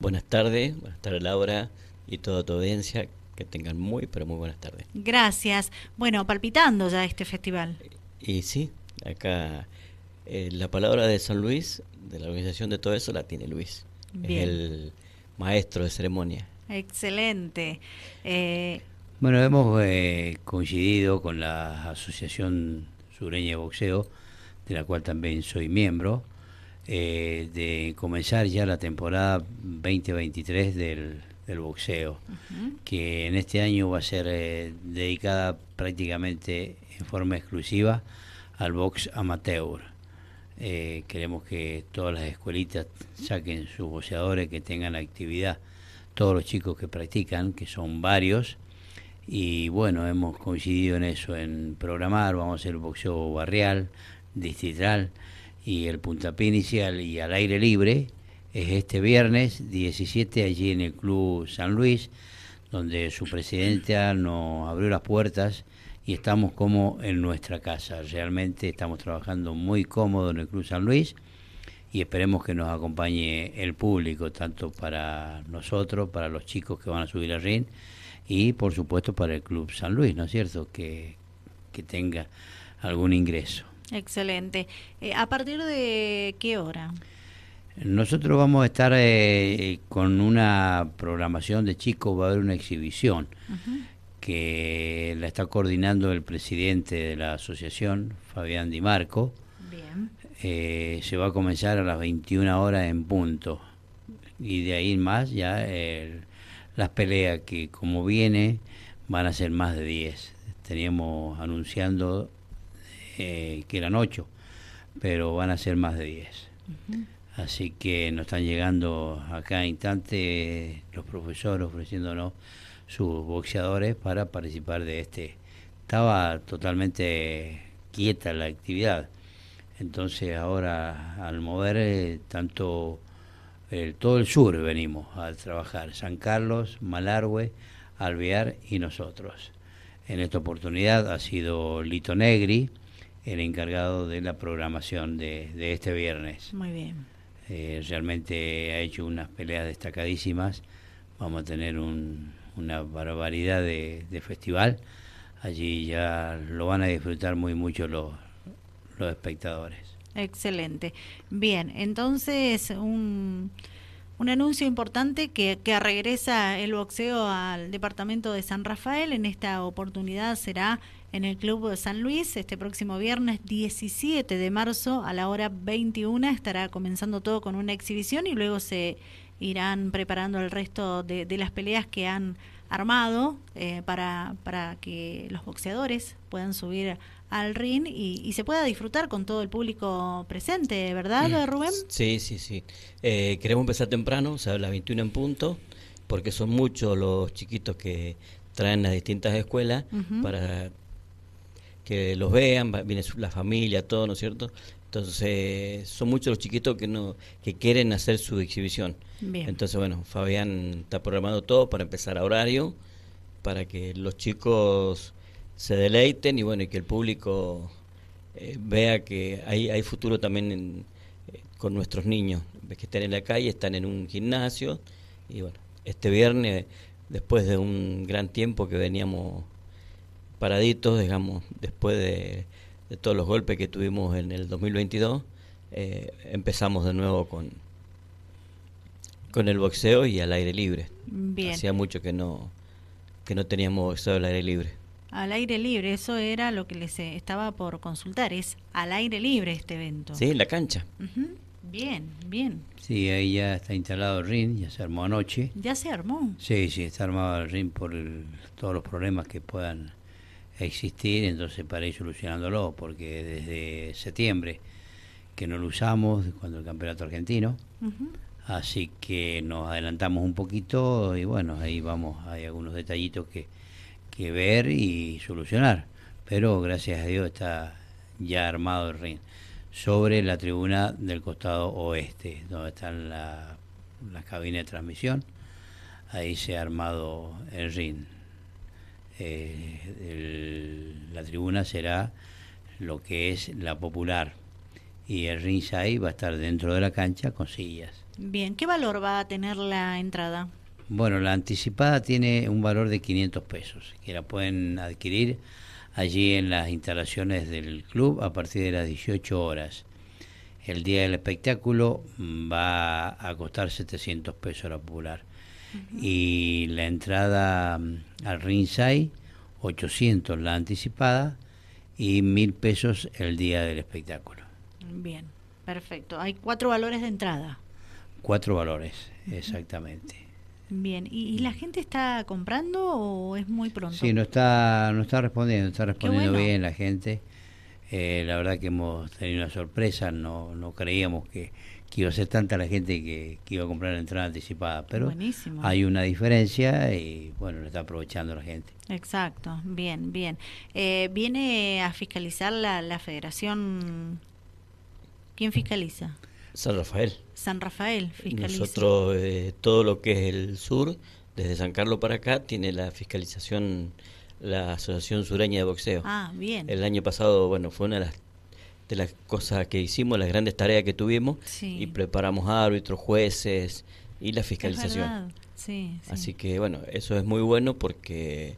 Buenas tardes, buenas tardes Laura y toda tu audiencia, que tengan muy, pero muy buenas tardes. Gracias. Bueno, palpitando ya este festival. Y sí, acá eh, la palabra de San Luis, de la organización de todo eso, la tiene Luis. Es el maestro de ceremonia. Excelente. Eh, bueno, hemos eh, coincidido con la Asociación Sureña de Boxeo, de la cual también soy miembro, eh, de comenzar ya la temporada 2023 del, del boxeo, que en este año va a ser dedicada prácticamente en forma exclusiva al box amateur. queremos que todas las escuelitas saquen sus boxeadores, que tengan actividad todos los chicos que practican, que son varios, y bueno, hemos coincidido en eso, en programar, vamos a hacer el boxeo barrial, distrital y el puntapié inicial y al aire libre, es este viernes 17 allí en el Club San Luis, donde su presidenta nos abrió las puertas y estamos como en nuestra casa. Realmente estamos trabajando muy cómodo en el Club San Luis y esperemos que nos acompañe el público, tanto para nosotros, para los chicos que van a subir al ring y por supuesto para el Club San Luis, ¿no es cierto? Que, que tenga algún ingreso. Excelente. Eh, ¿A partir de qué hora? Nosotros vamos a estar eh, con una programación de chicos, va a haber una exhibición que la está coordinando el presidente de la asociación, Fabián Di Marco. Bien. Eh, se va a comenzar a las 21 horas en punto. Y de ahí más ya las peleas que como viene van a ser más de 10. Teníamos anunciando eh, que eran 8, pero van a ser más de 10. Así que nos están llegando acá instante los profesores ofreciéndonos sus boxeadores para participar de este. Estaba totalmente quieta la actividad entonces ahora al mover eh, tanto todo el sur venimos a trabajar, San Carlos, Malargüe, Alvear y nosotros. En esta oportunidad ha sido Lito Negri el encargado de la programación de, este viernes. Muy bien. Eh, realmente ha hecho unas peleas destacadísimas. Vamos a tener una barbaridad de, de festival. Allí ya lo van a disfrutar muy mucho los, los espectadores. Excelente. Bien, entonces un, un anuncio importante que, que regresa el boxeo al departamento de San Rafael. En esta oportunidad será en el Club de San Luis este próximo viernes 17 de marzo a la hora 21. Estará comenzando todo con una exhibición y luego se irán preparando el resto de, de las peleas que han armado eh, para, para que los boxeadores puedan subir al ring y, se pueda disfrutar con todo el público presente, ¿verdad, mm. Rubén? Sí, sí, sí. Eh, queremos empezar temprano, o sea, a las 21 en punto, porque son muchos los chiquitos que traen las distintas escuelas para que los vean, viene la familia, todo, ¿no es cierto? Entonces, son muchos los chiquitos que no que quieren hacer su exhibición. Entonces, bueno, Fabián está programado todo para empezar a horario, para que los chicos se deleiten y bueno, y que el público eh, vea que hay, hay futuro también eh, con nuestros niños, que están en la calle, están en un gimnasio y bueno, este viernes, después de un gran tiempo que veníamos paraditos, digamos, después de, todos los golpes que tuvimos en el 2022, eh, empezamos de nuevo con, con el boxeo y al aire libre. Hacía mucho que no, que no teníamos boxeo al aire libre. Al aire libre, eso era lo que les eh, estaba por consultar, es al aire libre este evento. Sí, en la cancha. Bien, bien. Sí, ahí ya está instalado el ring, ya se armó anoche. ¿Ya se armó? Sí, sí, está armado el ring por todos los problemas que puedan existir, entonces para ir solucionándolo, porque desde septiembre que no lo usamos, cuando el campeonato argentino, así que nos adelantamos un poquito y bueno, ahí vamos, hay algunos detallitos que que ver y solucionar. Pero gracias a Dios está ya armado el ring. Sobre la tribuna del costado oeste, donde están las la cabinas de transmisión, ahí se ha armado el ring. Eh, la tribuna será lo que es la popular y el ring ahí va a estar dentro de la cancha con sillas. Bien, ¿qué valor va a tener la entrada? Bueno, la anticipada tiene un valor de 500 pesos, que la pueden adquirir allí en las instalaciones del club a partir de las 18 horas. El día del espectáculo va a costar 700 pesos la popular. Y la entrada mm, al ringside, 800 la anticipada y 1000 pesos el día del espectáculo. Bien, perfecto. Hay cuatro valores de entrada. Cuatro valores, exactamente. Bien, ¿Y, la gente está comprando o es muy pronto? Sí, no está, no está respondiendo, está respondiendo bien la gente. Eh, la verdad que hemos tenido una sorpresa, no, no creíamos que, iba a ser tanta la gente que, iba a comprar la entrada anticipada, pero hay una diferencia y bueno, lo está aprovechando la gente. Exacto, bien, bien. Eh, ¿Viene a fiscalizar la, la federación? ¿Quién fiscaliza? San Rafael. San Rafael fiscaliza. Nosotros, eh, todo lo que es el sur, desde San Carlos para acá, tiene la fiscalización la Asociación Sureña de Boxeo. Ah, bien. El año pasado, bueno, fue una de las, de las cosas que hicimos, las grandes tareas que tuvimos, y preparamos árbitros, jueces y la fiscalización. Sí, Así que, bueno, eso es muy bueno porque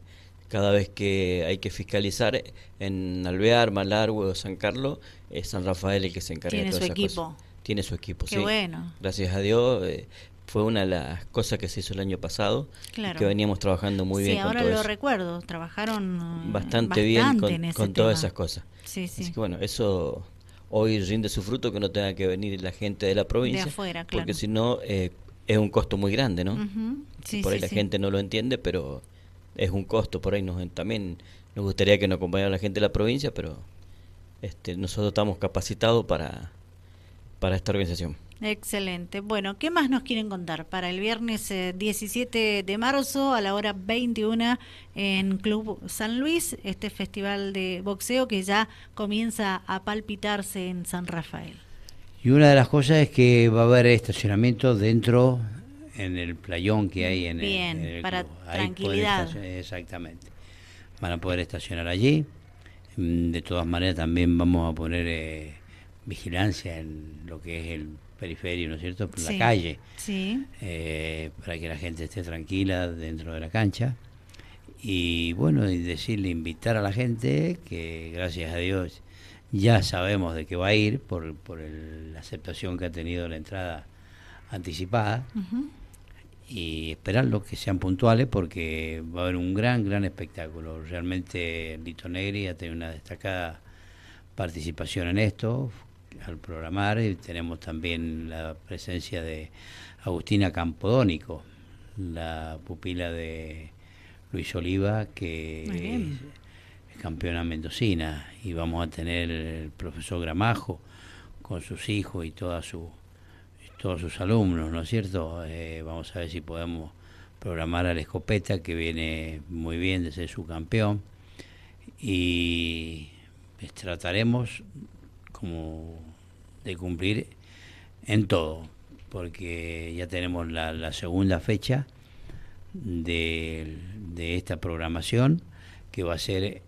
cada vez que hay que fiscalizar en Alvear, Malargüe o San Carlos, es San Rafael el que se encarga de todas esas equipo tiene su equipo. Qué bueno. Gracias a Dios. Eh, fue una de las cosas que se hizo el año pasado claro. que veníamos trabajando muy bien con ahora lo recuerdo trabajaron bastante, bien con, todas esas cosas. Sí, sí. así que bueno eso hoy rinde su fruto que no tenga que venir la gente de la provincia de afuera, claro. porque si no eh, es un costo muy grande no por ahí la gente no lo entiende pero es un costo. Por ahí nos también nos gustaría que nos acompañara la gente de la provincia pero este nosotros estamos capacitados para para esta organización. Excelente. Bueno, ¿qué más nos quieren contar? Para el viernes 17 eh, de marzo a la hora 21 en Club San Luis, este festival de boxeo que ya comienza a palpitarse en San Rafael. Y una de las cosas es que va a haber estacionamiento dentro en el playón que hay en Bien, el, para tranquilidad. Exactamente. Van a poder estacionar allí. Mm, de todas maneras también vamos a poner... Eh, vigilancia en lo que es el periferio, ¿no es cierto? Por la calle. Sí. Eh, para que la gente esté tranquila dentro de la cancha. Y bueno, y decirle, invitar a la gente que gracias a Dios ya sabemos de qué va a ir por, por la aceptación que ha tenido la entrada anticipada. Y esperarlo que sean puntuales porque va a haber un gran, gran espectáculo. Realmente Lito Negri ha tenido una destacada participación en esto, al programar y tenemos también la presencia de Agustina Campodónico, la pupila de Luis Oliva, que es campeona mendocina, y vamos a tener el profesor Gramajo con sus hijos y toda su, todos sus alumnos, ¿no es cierto? Eh, vamos a ver si podemos programar a la escopeta, que viene muy bien de ser su campeón, y trataremos como de cumplir en todo, porque ya tenemos la, segunda fecha de, esta programación que va a ser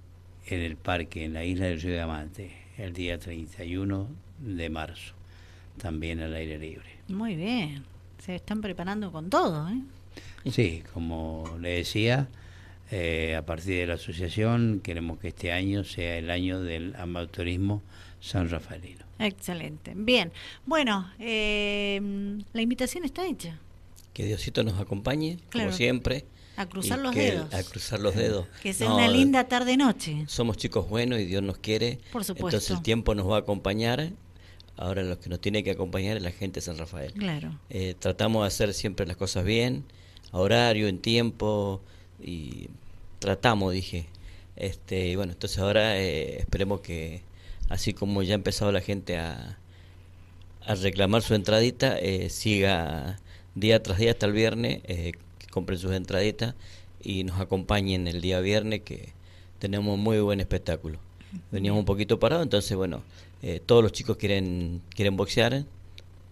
en el parque, en la isla del Río Diamante, el día 31 de marzo, también al aire libre. Muy bien, se están preparando con todo, ¿eh? Sí, como le decía, eh, a partir de la asociación queremos que este año sea el año del amateurismo san rafaelino. Excelente. Bien. Bueno, eh, la invitación está hecha. Que Diosito nos acompañe, como siempre. A cruzar los dedos. A cruzar los dedos. Que sea una linda tarde-noche. Somos chicos buenos y Dios nos quiere. Por supuesto. Entonces el tiempo nos va a acompañar. Ahora lo que nos tiene que acompañar es la gente de San Rafael. Claro. Eh, tratamos de hacer siempre las cosas bien, a horario, en tiempo, y tratamos, dije. Este, y bueno, entonces ahora eh, esperemos que así como ya ha empezado la gente a, a reclamar su entradita, eh, siga día tras día hasta el viernes, eh, que compren sus entraditas y nos acompañen el día viernes que tenemos muy buen espectáculo. Veníamos un poquito parados, entonces bueno, eh, todos los chicos quieren, quieren boxear,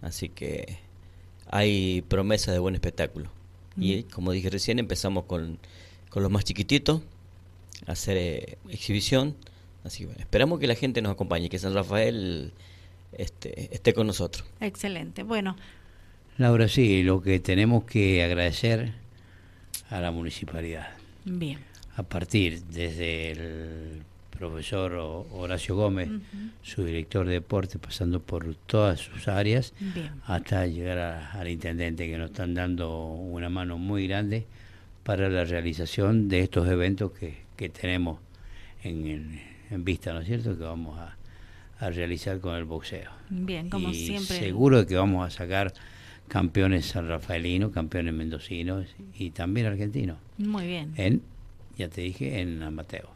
así que hay promesa de buen espectáculo. Y como dije recién, empezamos con, con los más chiquititos, a hacer exhibición Así que esperamos que la gente nos acompañe, que San Rafael este, esté con nosotros. Excelente. Bueno. Laura, sí, lo que tenemos que agradecer a la municipalidad. Bien. A partir desde el profesor Horacio Gómez, su director de deporte, pasando por todas sus áreas, hasta llegar al intendente, que nos están dando una mano muy grande para la realización de estos eventos que, que tenemos en, en, vista, ¿no es cierto?, que vamos a, a realizar con el boxeo. Bien, como y siempre. Seguro de que vamos a sacar campeones sanrafaelinos, campeones mendocinos y también argentinos. Muy bien. En, ya te dije, en Amateo.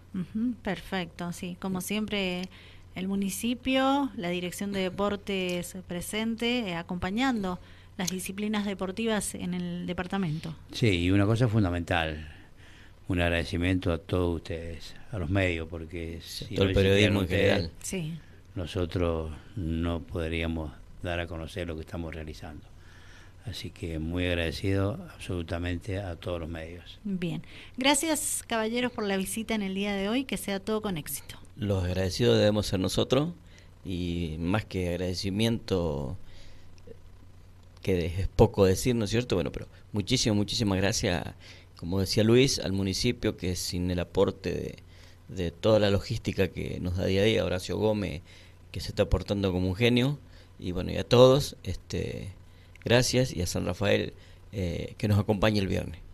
perfecto, sí. Como siempre, el municipio, la Dirección de Deportes presente, eh, acompañando las disciplinas deportivas en el departamento. Sí, y una cosa fundamental, un agradecimiento a todos ustedes, a los medios, porque si todo el periodismo en general. Sí. Nosotros no podríamos dar a conocer lo que estamos realizando. Así que muy agradecido absolutamente a todos los medios. Bien. Gracias, caballeros, por la visita en el día de hoy. Que sea todo con éxito. Los agradecidos debemos ser nosotros y más que agradecimiento, que es poco decir, ¿no es cierto? Bueno, pero muchísimas, muchísimas gracias, como decía Luis, al municipio que sin el aporte de, de toda la logística que nos da día a día, Horacio Gómez, que se está aportando como un genio, y bueno, y a todos, este Gracias y a San Rafael eh, que nos acompañe el viernes.